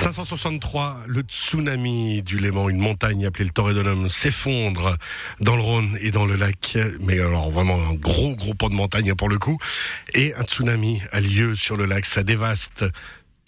563, le tsunami du Léman, une montagne appelée le Torredonum, s'effondre dans le Rhône et dans le lac. Mais alors vraiment un gros gros pan de montagne pour le coup. Et un tsunami a lieu sur le lac, ça dévaste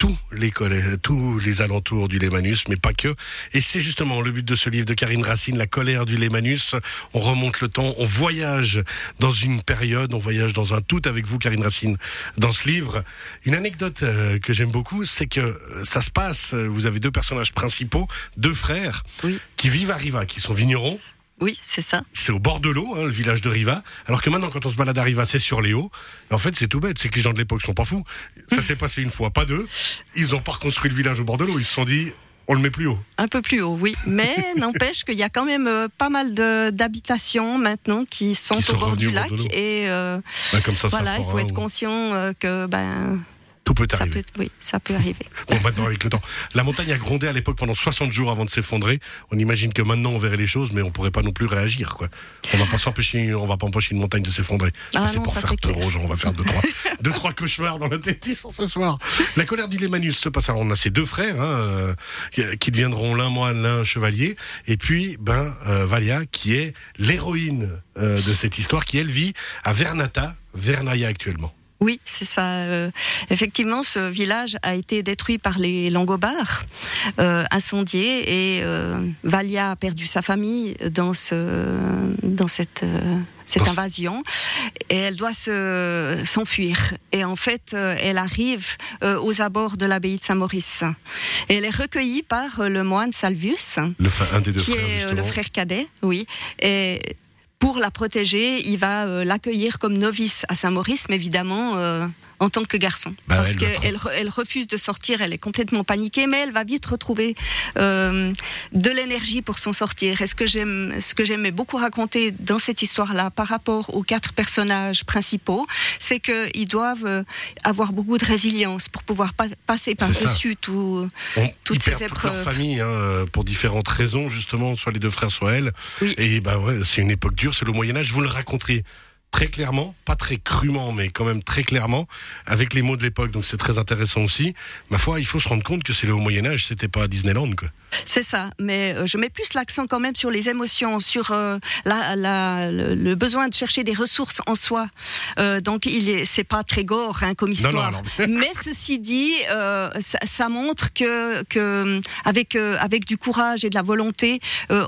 tous les collèges, tous les alentours du Lémanus, mais pas que. Et c'est justement le but de ce livre de Karine Racine, La colère du Lémanus. On remonte le temps, on voyage dans une période, on voyage dans un tout avec vous, Karine Racine, dans ce livre. Une anecdote euh, que j'aime beaucoup, c'est que euh, ça se passe, euh, vous avez deux personnages principaux, deux frères, Oui. qui vivent à Riva, qui sont vignerons. Oui, c'est ça. C'est au bord de l'eau, hein, le village de Riva. Alors que maintenant, quand on se balade à Riva, c'est sur les hauts. En fait, c'est tout bête. C'est que les gens de l'époque sont pas fous. Ça s'est passé une fois, pas deux. Ils ont pas reconstruit le village au bord de l'eau. Ils se sont dit, on le met plus haut. Un peu plus haut, oui. Mais n'empêche qu'il y a quand même euh, pas mal d'habitations maintenant qui sont, Qui sont au bord du bord lac. Et euh, Bah, comme ça, voilà, ça il faut être conscient euh, que ben, Tout peut ça arriver. peut, oui, ça peut arriver. Bon, maintenant, avec le temps. La montagne a grondé à l'époque pendant 60 jours avant de s'effondrer. On imagine que maintenant, on verrait les choses, mais on pourrait pas non plus réagir, quoi. On va pas s'empêcher, on va pas empêcher une montagne de s'effondrer. Ah c'est pour ça, faire peur aux gens. On va faire deux, trois, deux, trois cauchemars dans la tête ce soir. La colère du Lémanus se passe. Alors, on a ces deux frères, hein, euh, qui- qui deviendront l'un moine, l'un chevalier. Et puis, ben, euh, Valia, qui est l'héroïne euh, de cette histoire, qui elle vit à Vernata, Vernaya actuellement. Oui, c'est ça. euh, effectivement, ce village a été détruit par les Langobards, euh, incendié, et euh, Valia a perdu sa famille dans ce, dans cette, euh, cette invasion, et elle doit se s'enfuir. Et en fait, elle arrive aux abords de l'abbaye de Saint-Maurice, et elle est recueillie par le moine Salvius, Le, fa- un des deux qui frères, est justement. le frère cadet, oui. Et pour la protéger, il va euh, l'accueillir comme novice à Saint-Maurice, mais évidemment euh, en tant que garçon. Bah, Parce qu'elle re- elle refuse de sortir, elle est complètement paniquée, mais elle va vite retrouver euh, de l'énergie pour s'en sortir. Et ce que j'aime, ce que j'aimais beaucoup raconter dans cette histoire-là, par rapport aux quatre personnages principaux, c'est qu'ils doivent euh, avoir beaucoup de résilience pour pouvoir pa- passer par-dessus tout. Toutes ces perdent toute leur épreuves. famille hein, pour différentes raisons, justement, soit les deux frères, soit elle. Oui. Et bah ouais, c'est une époque dure, c'est le Moyen Âge. Vous le raconterez très clairement, pas très crûment, mais quand même très clairement, avec les mots de l'époque. Donc c'est très intéressant aussi. Ma foi, il faut se rendre compte que c'est le Moyen Âge, c'était pas Disneyland, quoi. C'est ça, mais euh, je mets plus l'accent quand même sur les émotions, sur euh, la, la- le, le besoin de chercher des ressources en soi. Euh, donc il est, c'est pas très gore hein, comme non, histoire. non. mais ceci dit, euh, ça, ça montre que, que avec avec du courage et de la volonté,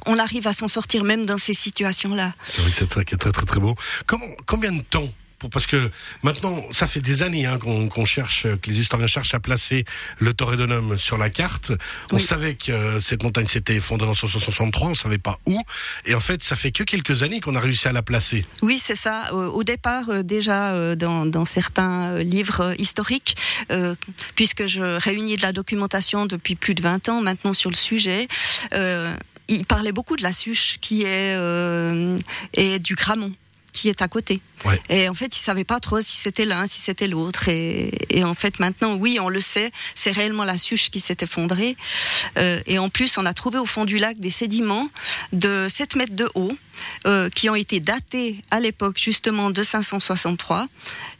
on arrive à s'en sortir même dans ces situations-là. C'est vrai que c'est ça qui est très très très beau. Comment, combien de temps pour, parce que maintenant, ça fait des années hein, qu'on cherche, que les historiens cherchent à placer le Torredonum sur la carte. On Oui. savait que euh, cette montagne s'était effondrée en 1963, on savait pas où. Et en fait, ça fait que quelques années qu'on a réussi à la placer. Oui, c'est ça. Euh, Au départ, euh, déjà euh, dans, dans certains euh, livres euh, historiques, euh, puisque je réunis de la documentation depuis plus de 20 ans maintenant sur le sujet, euh, il parlait beaucoup de la Suche qui est euh, et du Gramont qui est à côté. Ouais. Et en fait, ils savaient pas trop si c'était l'un, si c'était l'autre. Et, et en fait, maintenant, oui, on le sait, c'est réellement la Suche qui s'est effondrée. Euh, et en plus, on a trouvé au fond du lac des sédiments de 7 mètres de haut euh, qui ont été datés à l'époque justement de 563.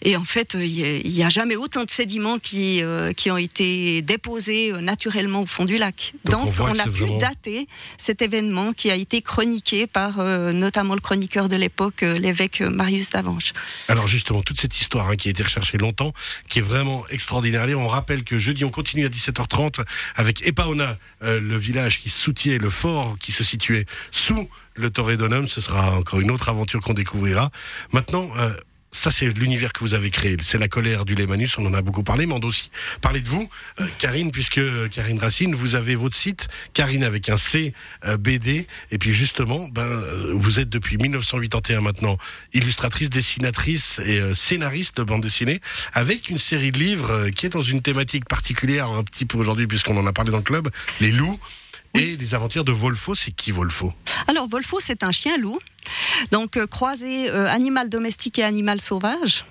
Et en fait, euh, il n'y a jamais autant de sédiments qui, euh, qui ont été déposés euh, naturellement au fond du lac. Donc, Donc, on a pu vraiment- dater cet événement qui a été chroniqué par euh, notamment le chroniqueur de l'époque, euh, l'évêque Marius d'Avanches. Alors justement, toute cette histoire hein, qui a été recherchée longtemps, qui est vraiment extraordinaire. Allez, on rappelle que jeudi, on continue à 17h30 avec Epaona, euh, le village qui soutient le fort qui se situait sous le Torredonum. Ce sera encore une autre aventure qu'on découvrira. Maintenant, euh, ça c'est l'univers que vous avez créé. C'est la colère du Lémanus, on en a beaucoup parlé, mais on doit aussi parler de vous, euh, Karine, puisque euh, Karine Racine, vous avez votre site, Karine avec un C, euh, BD, et puis justement, ben, euh, vous êtes depuis 1981 maintenant illustratrice, dessinatrice et euh, scénariste de bande dessinée, avec une série de livres euh, qui est dans une thématique particulière un petit peu aujourd'hui, puisqu'on en a parlé dans le club, les loups. Et les aventures de Volfo, c'est qui Volfo Alors, Volfo, c'est un chien loup. Donc, euh, croisé euh, animal domestique et animal sauvage.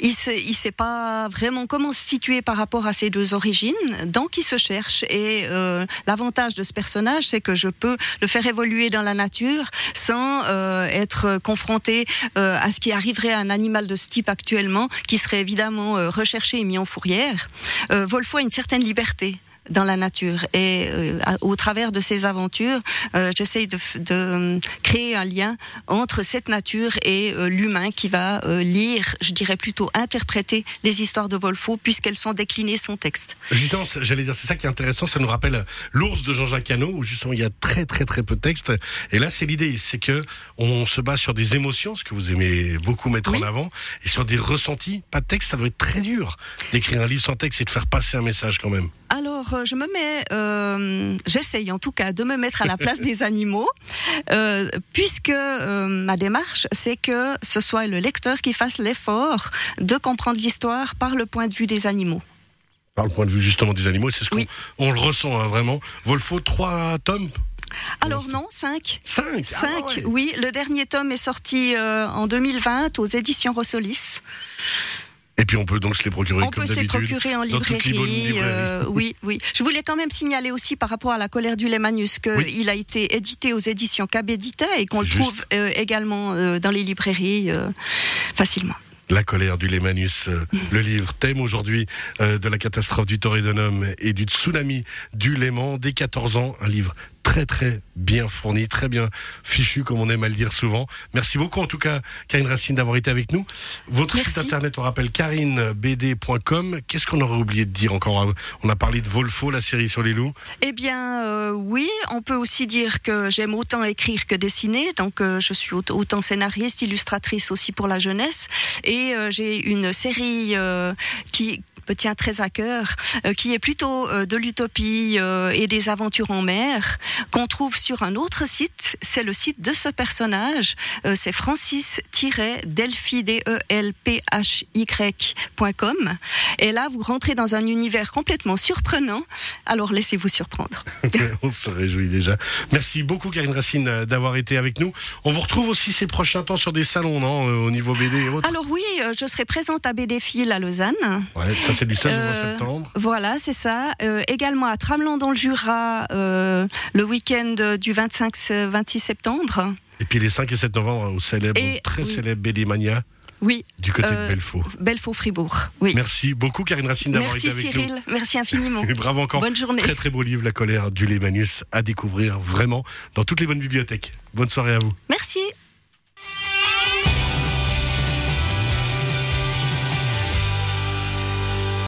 Il ne sait pas vraiment comment se situer par rapport à ces deux origines, donc il se cherche. Et euh, l'avantage de ce personnage, c'est que je peux le faire évoluer dans la nature sans euh, être confronté euh, à ce qui arriverait à un animal de ce type actuellement, qui serait évidemment recherché et mis en fourrière. Volfo a une certaine liberté. Dans la nature. Et euh, au travers de ces aventures, euh, j'essaye de, de, euh, créer un lien entre cette nature et l'humain qui va lire, je dirais plutôt interpréter les histoires de Volfo puisqu'elles sont déclinées son texte. Justement, j'allais dire, c'est ça qui est intéressant, ça nous rappelle l'ours de Jean-Jacques Hano où justement il y a très très très peu de texte. Et là, c'est l'idée, c'est que on se base sur des émotions, ce que vous aimez beaucoup mettre en avant, et sur des ressentis. Pas de texte, ça doit être très dur d'écrire un livre sans texte et de faire passer un message quand même. Alors, euh, je me mets, euh, j'essaye en tout cas de me mettre à la place des animaux, euh, puisque ma démarche, c'est que ce soit le lecteur qui fasse l'effort de comprendre l'histoire par le point de vue des animaux par le point de vue justement des animaux, c'est ce qu'on on le ressent hein, vraiment. Volfo, trois tomes alors non, cinq. Cinq. Cinq, ah oui. Le dernier tome est sorti en 2020 aux éditions Rossolis. Et puis on peut donc se les procurer on comme d'habitude. On peut se les procurer en librairie. Euh, oui, oui. Je voulais quand même signaler aussi par rapport à la colère du Lémanus qu'il a été édité aux éditions Cabédita et qu'on le trouve euh, également euh, dans les librairies facilement. La colère du Lémanus, le livre thème aujourd'hui de la catastrophe du Torridonum et du tsunami du Léman dès 14 ans, un livre très très bien fourni, très bien fichu, comme on aime à le dire souvent. Merci beaucoup en tout cas, Karine Racine, d'avoir été avec nous. Votre site internet, on rappelle karinebd.com. Qu'est-ce qu'on aurait oublié de dire encore? On a parlé de Volfo, la série sur les loups. Eh bien, euh, oui, on peut aussi dire que j'aime autant écrire que dessiner. Donc, euh, je suis autant scénariste, illustratrice aussi pour la jeunesse. Et euh, j'ai une série qui tient très à cœur, euh, qui est plutôt euh, de l'utopie euh, et des aventures en mer, qu'on trouve sur un autre site. C'est le site de ce personnage. c'est francis-delphi.com. Et là, vous rentrez dans un univers complètement surprenant. Alors, laissez-vous surprendre. On se réjouit déjà. Merci beaucoup, Karine Racine, d'avoir été avec nous. On vous retrouve aussi ces prochains temps sur des salons, non, au niveau BD et autres? Alors oui, je serai présente à BD Fil à Lausanne. Ouais, ça c'est du 16 au euh, septembre. Voilà, c'est ça. Euh, également à Tramelan dans le Jura, euh, le week-end du 25-26 septembre. Et puis les 5 et 7 novembre au célèbre, très célèbre BD Mania. Oui. Du côté de Belfaux. Belfaux, Fribourg. Oui. Merci beaucoup, Karine Racine, d'avoir été avec Cyril. nous. Merci Cyril, merci infiniment. Et bravo encore. Bonne journée. Très très beau livre, La colère du Lémanius, à découvrir vraiment dans toutes les bonnes bibliothèques. Bonne soirée à vous. Merci.